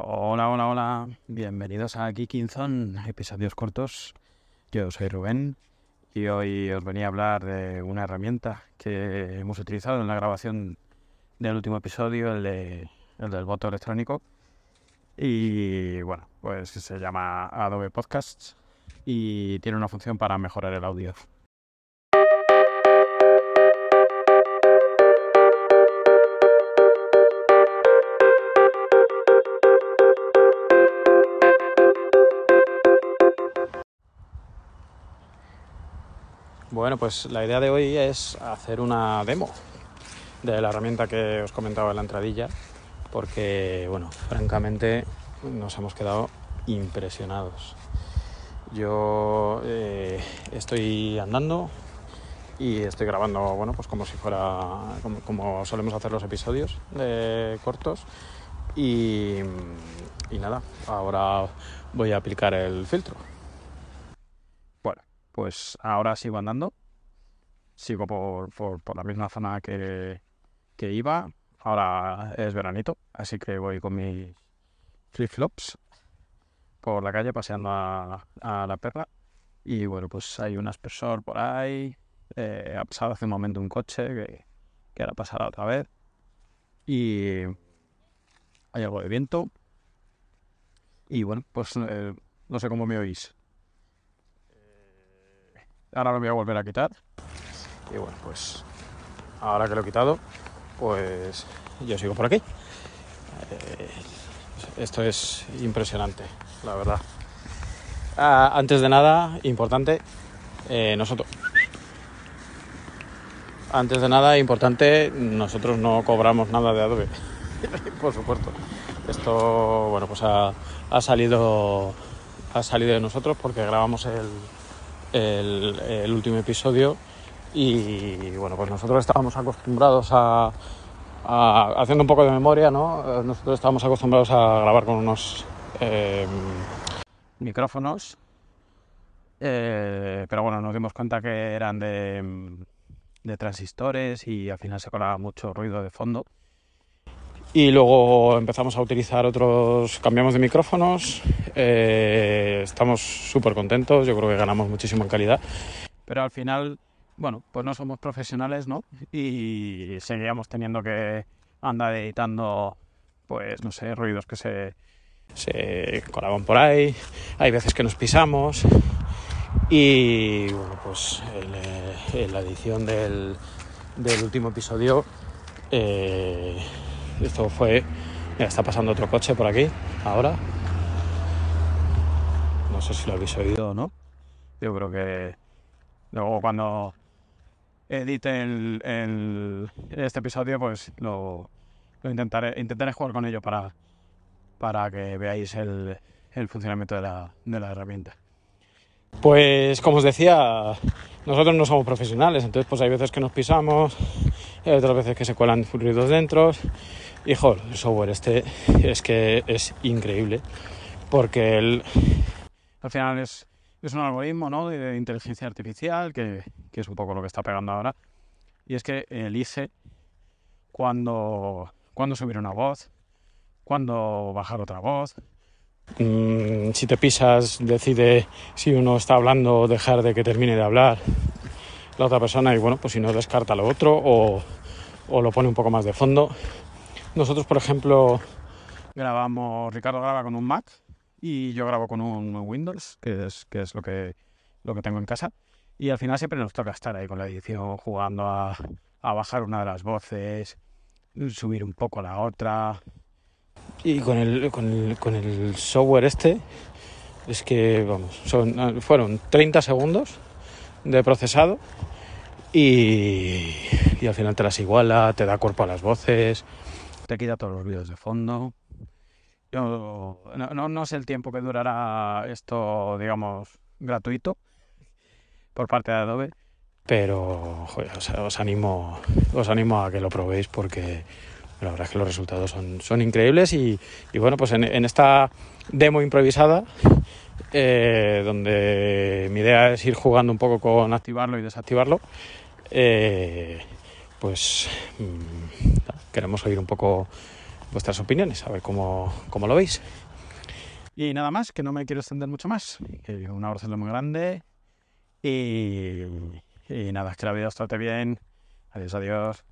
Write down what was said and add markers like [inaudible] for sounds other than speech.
Hola, hola, hola. Bienvenidos a Geekinzon, episodios cortos. Yo soy Rubén y hoy os venía a hablar de una herramienta que hemos utilizado en la grabación del último episodio, el, de, el del voto electrónico. Y bueno, pues se llama Adobe Podcasts y tiene una función para mejorar el audio. Bueno, pues la idea de hoy es hacer una demo de la herramienta que os comentaba en la entradilla, porque, bueno, francamente nos hemos quedado impresionados. Yo eh, estoy andando y estoy grabando, bueno, pues como si fuera, como, solemos hacer los episodios cortos. Y nada, ahora voy a aplicar el filtro. Pues ahora sigo andando. Sigo por, por, por la misma zona que, que iba. Ahora es veranito, así que voy con mis flip-flops por la calle paseando a, a, la perra. Y bueno, pues hay un aspersor por ahí. Eh, ha pasado hace un momento un coche que, que ahora pasará otra vez. Y hay algo de viento. Y bueno, pues eh, no sé cómo me oís. Ahora lo voy a volver a quitar. Y bueno, pues ahora que lo he quitado, pues yo sigo por aquí. Eh, esto es impresionante, la verdad. Ah, antes de nada, importante, eh, nosotros... Antes de nada, importante, nosotros no cobramos nada de Adobe, [laughs] por supuesto. Esto, bueno, pues ha, salido ha salido de nosotros porque grabamos el, el, último episodio y bueno, pues nosotros estábamos acostumbrados a, haciendo un poco de memoria, ¿no? Nosotros estábamos acostumbrados a grabar con unos eh, micrófonos, eh, pero bueno, nos dimos cuenta que eran de, transistores y al final se colaba mucho ruido de fondo. Y luego empezamos a utilizar otros, cambiamos de micrófonos, eh, estamos súper contentos, yo creo que ganamos muchísimo en calidad, pero al final bueno, pues no somos profesionales, ¿no? Y seguíamos teniendo que andar editando, pues no sé, ruidos que se, se colaban por ahí, hay veces que nos pisamos. Y bueno, pues en, en la edición del, del, último episodio, eh, esto fue, mira, está pasando otro coche por aquí, ahora, no sé si lo habéis oído o no, yo creo que luego cuando edite el, este episodio, pues lo, lo, intentaré, intentaré jugar con ello para, para que veáis el, el funcionamiento de la, de la, herramienta. Pues como os decía, nosotros no somos profesionales, entonces pues hay veces que nos pisamos, hay otras veces que se cuelan ruidos dentro. Y joder, el software este es que es increíble, porque el, al final es es un algoritmo ¿no? de, inteligencia artificial, que, que, es un poco lo que está pegando ahora, y es que elige cuándo, cuándo subir una voz, cuándo bajar otra voz. Mm, si te pisas, decide si uno está hablando o dejar de que termine de hablar la otra persona y bueno, pues si no descarta lo otro o, o lo pone un poco más de fondo. Nosotros, por ejemplo, grabamos, Ricardo graba con un Mac, y yo grabo con un Windows, que es, que es lo, que, lo que tengo en casa. Y al final siempre nos toca estar ahí con la edición, jugando a, a bajar una de las voces, subir un poco la otra. Y con el, con el, con el software este, es que, vamos, son, fueron 30 segundos de procesado y, y al final te las iguala, te da cuerpo a las voces, te quita todos los ruidos de fondo. Yo no, no, no, sé el tiempo que durará esto, digamos, gratuito por parte de Adobe, pero joder, os, os, animo, os animo a que lo probéis porque la verdad es que los resultados son, son increíbles y, y bueno, pues en, esta demo improvisada, eh, donde mi idea es ir jugando un poco con activarlo y desactivarlo, eh, pues mmm, queremos oír un poco vuestras opiniones, a ver cómo, cómo lo veis. Y nada más, que no me quiero extender mucho más. Un abrazo muy grande. Y, y nada, que la vida os trate bien. Adiós, adiós.